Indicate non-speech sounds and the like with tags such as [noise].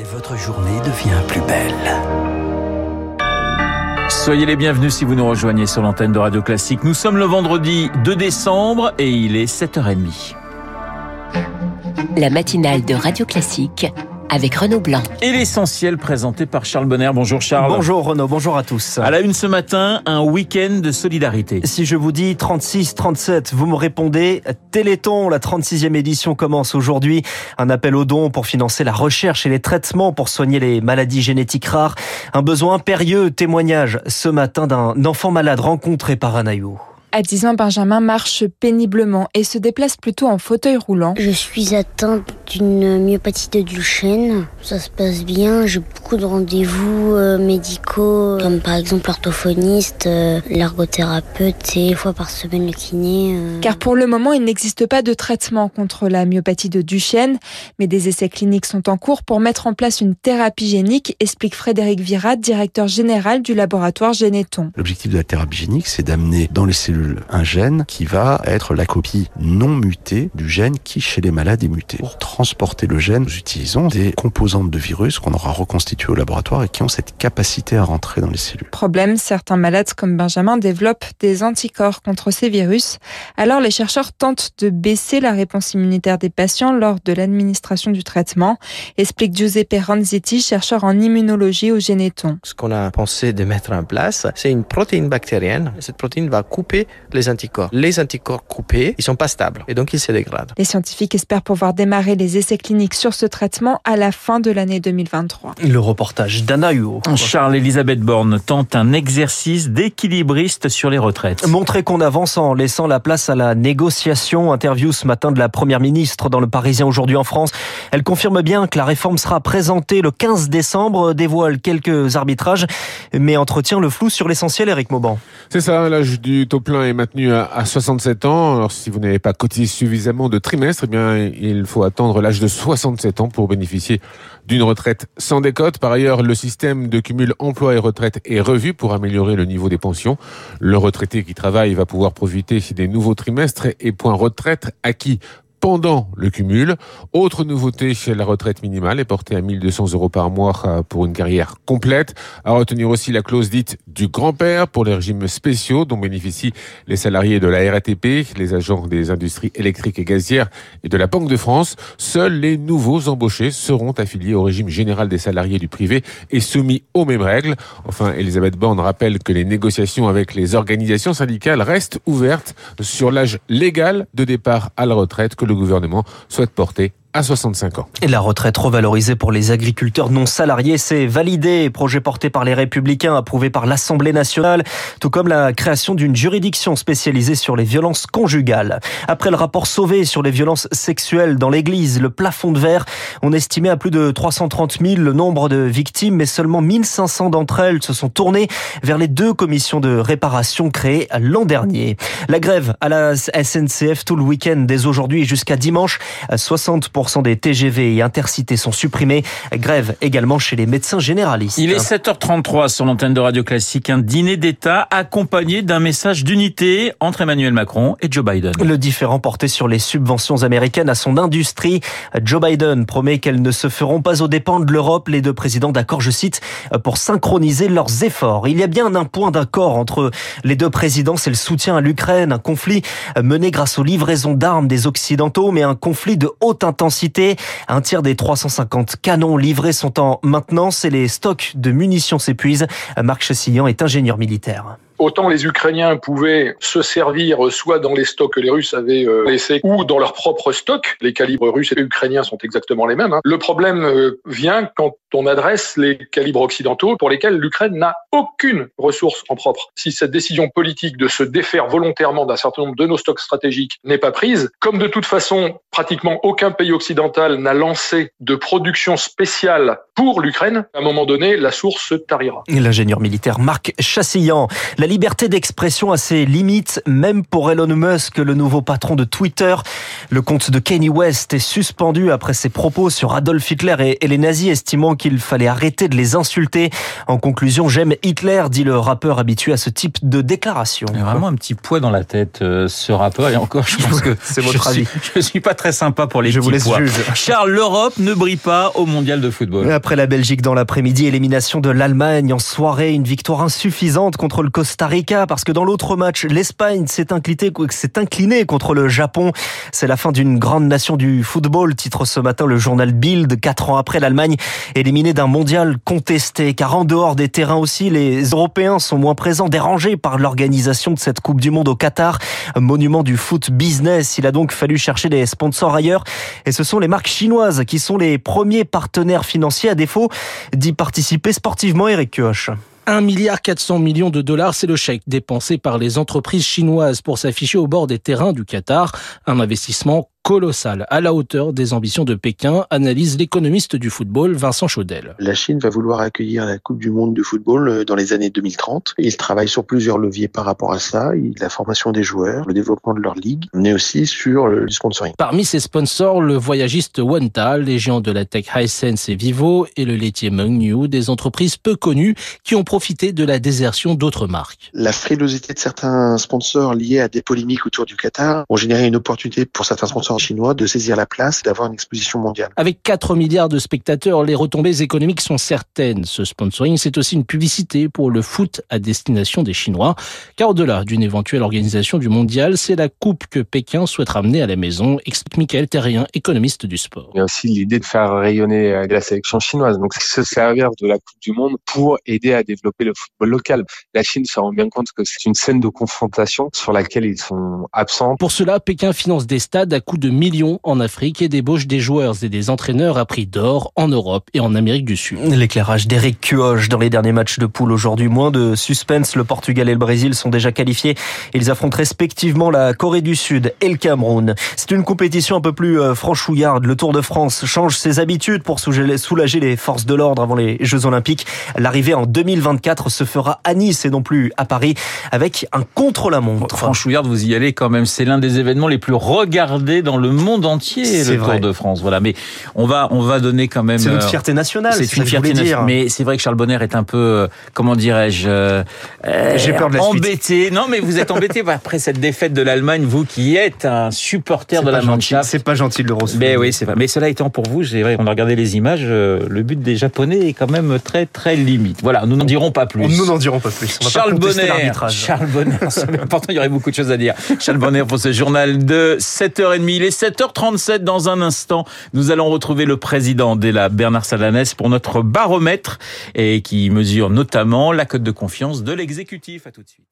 Et votre journée devient plus belle. Soyez les bienvenus si vous nous rejoignez sur l'antenne de Radio Classique. Nous sommes le vendredi 2 décembre et il est 7h30. La matinale de Radio Classique avec Renaud Blanc. Et l'essentiel présenté par Charles Bonner. Bonjour Charles. Bonjour Renaud, bonjour à tous. À la une ce matin, un week-end de solidarité. Si je vous dis 36, 37, vous me répondez Téléthon, la 36e édition commence aujourd'hui. Un appel aux dons pour financer la recherche et les traitements pour soigner les maladies génétiques rares. Un besoin impérieux, témoignage ce matin d'un enfant malade rencontré par Anaïou. À 10 ans, Benjamin marche péniblement et se déplace plutôt en fauteuil roulant. Je suis atteinte d'une myopathie de Duchenne. Ça se passe bien. J'ai beaucoup de rendez-vous euh, médicaux, comme par exemple l'orthophoniste, euh, l'ergothérapeute et une fois par semaine le kiné. Euh. Car pour le moment, il n'existe pas de traitement contre la myopathie de Duchenne, mais des essais cliniques sont en cours pour mettre en place une thérapie génique, explique Frédéric Virat, directeur général du laboratoire Généton. L'objectif de la thérapie génique, c'est d'amener dans les cellules un gène qui va être la copie non mutée du gène qui chez les malades est muté. Pour transporter le gène, nous utilisons des composantes de virus qu'on aura reconstituées au laboratoire et qui ont cette capacité à rentrer dans les cellules. Problème, certains malades comme Benjamin développent des anticorps contre ces virus. Alors les chercheurs tentent de baisser la réponse immunitaire des patients lors de l'administration du traitement, explique Giuseppe Ranzetti, chercheur en immunologie au Généton. Ce qu'on a pensé de mettre en place, c'est une protéine bactérienne. Cette protéine va couper les anticorps. Les anticorps coupés, ils sont pas stables et donc ils se dégradent. Les scientifiques espèrent pouvoir démarrer les essais cliniques sur ce traitement à la fin de l'année 2023. Le reportage d'Anna Huot. Charles-Elisabeth Borne tente un exercice d'équilibriste sur les retraites. Montrer qu'on avance en laissant la place à la négociation. Interview ce matin de la Première ministre dans le Parisien aujourd'hui en France. Elle confirme bien que la réforme sera présentée le 15 décembre, dévoile quelques arbitrages, mais entretient le flou sur l'essentiel, Eric Mauban. C'est ça, l'âge du taux plein est maintenu à 67 ans. Alors, si vous n'avez pas cotisé suffisamment de trimestres, eh bien, il faut attendre l'âge de 67 ans pour bénéficier d'une retraite sans décote. Par ailleurs, le système de cumul emploi et retraite est revu pour améliorer le niveau des pensions. Le retraité qui travaille va pouvoir profiter des nouveaux trimestres et points retraite acquis pendant le cumul. Autre nouveauté, la retraite minimale est portée à 1200 euros par mois euh, pour une carrière complète. À retenir aussi la clause dite du grand-père pour les régimes spéciaux dont bénéficient les salariés de la RATP, les agents des industries électriques et gazières et de la Banque de France. Seuls les nouveaux embauchés seront affiliés au régime général des salariés du privé et soumis aux mêmes règles. Enfin, Elisabeth Borne rappelle que les négociations avec les organisations syndicales restent ouvertes sur l'âge légal de départ à la retraite le gouvernement souhaite porter à 65 ans. Et la retraite revalorisée pour les agriculteurs non salariés, c'est validé. Projet porté par les Républicains, approuvé par l'Assemblée nationale, tout comme la création d'une juridiction spécialisée sur les violences conjugales. Après le rapport Sauvé sur les violences sexuelles dans l'Église, le plafond de verre, on estimait à plus de 330 000 le nombre de victimes, mais seulement 1500 d'entre elles se sont tournées vers les deux commissions de réparation créées l'an dernier. La grève à la SNCF tout le week-end, dès aujourd'hui jusqu'à dimanche, 60 des TGV et intercités sont supprimés. Grève également chez les médecins généralistes. Il est 7h33 sur l'antenne de Radio Classique. Un dîner d'État accompagné d'un message d'unité entre Emmanuel Macron et Joe Biden. Le différent porté sur les subventions américaines à son industrie. Joe Biden promet qu'elles ne se feront pas aux dépens de l'Europe. Les deux présidents d'accord, je cite, pour synchroniser leurs efforts. Il y a bien un point d'accord entre les deux présidents, c'est le soutien à l'Ukraine, un conflit mené grâce aux livraisons d'armes des Occidentaux, mais un conflit de haute intensité un tiers des 350 canons livrés sont en maintenance et les stocks de munitions s'épuisent. Marc Chassillan est ingénieur militaire. Autant les Ukrainiens pouvaient se servir soit dans les stocks que les Russes avaient euh, laissés ou dans leurs propres stocks. Les calibres russes et ukrainiens sont exactement les mêmes. Hein. Le problème euh, vient quand on adresse les calibres occidentaux pour lesquels l'Ukraine n'a aucune ressource en propre. Si cette décision politique de se défaire volontairement d'un certain nombre de nos stocks stratégiques n'est pas prise, comme de toute façon pratiquement aucun pays occidental n'a lancé de production spéciale pour l'Ukraine, à un moment donné, la source se tarira. L'ingénieur militaire Marc Chassillan. La liberté d'expression a ses limites, même pour Elon Musk, le nouveau patron de Twitter. Le compte de Kanye West est suspendu après ses propos sur Adolf Hitler et les nazis, estimant qu'il fallait arrêter de les insulter. En conclusion, j'aime Hitler, dit le rappeur habitué à ce type de déclaration. Il y a vraiment un petit poids dans la tête, euh, ce rappeur. Et encore, je pense que c'est votre je avis. Suis, je suis pas très sympa pour les Je petits vous laisse poids. Charles, l'Europe ne brille pas au mondial de football. Après la Belgique dans l'après-midi, élimination de l'Allemagne en soirée, une victoire insuffisante contre le Costa Rica parce que dans l'autre match, l'Espagne s'est inclinée, s'est inclinée contre le Japon. C'est la fin d'une grande nation du football, titre ce matin le journal Bild, quatre ans après l'Allemagne, éliminée d'un mondial contesté. Car en dehors des terrains aussi, les Européens sont moins présents, dérangés par l'organisation de cette Coupe du Monde au Qatar, monument du foot business. Il a donc fallu chercher des sponsors ailleurs et ce sont les marques chinoises qui sont les premiers partenaires financiers à défaut d'y participer sportivement, Eric Kioch. 1 milliard 400 millions de dollars, c'est le chèque dépensé par les entreprises chinoises pour s'afficher au bord des terrains du Qatar. Un investissement colossal, à la hauteur des ambitions de Pékin, analyse l'économiste du football Vincent Chaudel. La Chine va vouloir accueillir la Coupe du Monde de football euh, dans les années 2030. Il travaille sur plusieurs leviers par rapport à ça. La formation des joueurs, le développement de leur ligue, mais aussi sur le sponsoring. Parmi ses sponsors, le voyagiste Wanta, les géants de la tech Hisense et Vivo et le laitier Mengniu, des entreprises peu connues qui ont profité de la désertion d'autres marques. La frilosité de certains sponsors liés à des polémiques autour du Qatar ont généré une opportunité pour certains sponsors chinois de saisir la place, d'avoir une exposition mondiale. Avec 4 milliards de spectateurs, les retombées économiques sont certaines. Ce sponsoring, c'est aussi une publicité pour le foot à destination des Chinois. Car au-delà d'une éventuelle organisation du mondial, c'est la coupe que Pékin souhaite ramener à la maison, explique Michael Terrien, économiste du sport. Il y a aussi l'idée de faire rayonner euh, la sélection chinoise. Donc, se servir de la Coupe du Monde pour aider à développer le football local. La Chine se rend bien compte que c'est une scène de confrontation sur laquelle ils sont absents. Pour cela, Pékin finance des stades à coût de millions en Afrique et débauche des joueurs et des entraîneurs à prix d'or en Europe et en Amérique du Sud. L'éclairage d'Eric Cuoche dans les derniers matchs de poule aujourd'hui. Moins de suspense. Le Portugal et le Brésil sont déjà qualifiés. Ils affrontent respectivement la Corée du Sud et le Cameroun. C'est une compétition un peu plus euh, franchouillarde. Le Tour de France change ses habitudes pour soulager les forces de l'ordre avant les Jeux Olympiques. L'arrivée en 2024 se fera à Nice et non plus à Paris avec un contre-la-montre. Franchouillard, vous y allez quand même. C'est l'un des événements les plus regardés dans le monde entier, le vrai. Tour de France. Voilà. Mais on va, on va donner quand même. C'est notre euh, fierté nationale. C'est une fierté nationale. Mais c'est vrai que Charles Bonner est un peu, euh, comment dirais-je, euh, J'ai peur de la suite. embêté. Non, mais vous êtes embêté [laughs] après cette défaite de l'Allemagne, vous qui êtes un supporter de pas la. Mannschaft. C'est pas gentil de le recevoir. Mais oui, c'est vrai. Mais cela étant pour vous, j'ai- on a regardé les images, le but des Japonais est quand même très très limite. Voilà, nous n'en dirons pas plus. Nous n'en dirons pas plus. On va Charles pas Bonner. Charles Bonner, [laughs] c'est important, il y aurait beaucoup de choses à dire. Charles Bonner pour ce journal de 7h30. Il est 7h37 dans un instant. Nous allons retrouver le président d'ELA, Bernard Salanès, pour notre baromètre et qui mesure notamment la cote de confiance de l'exécutif. À tout de suite.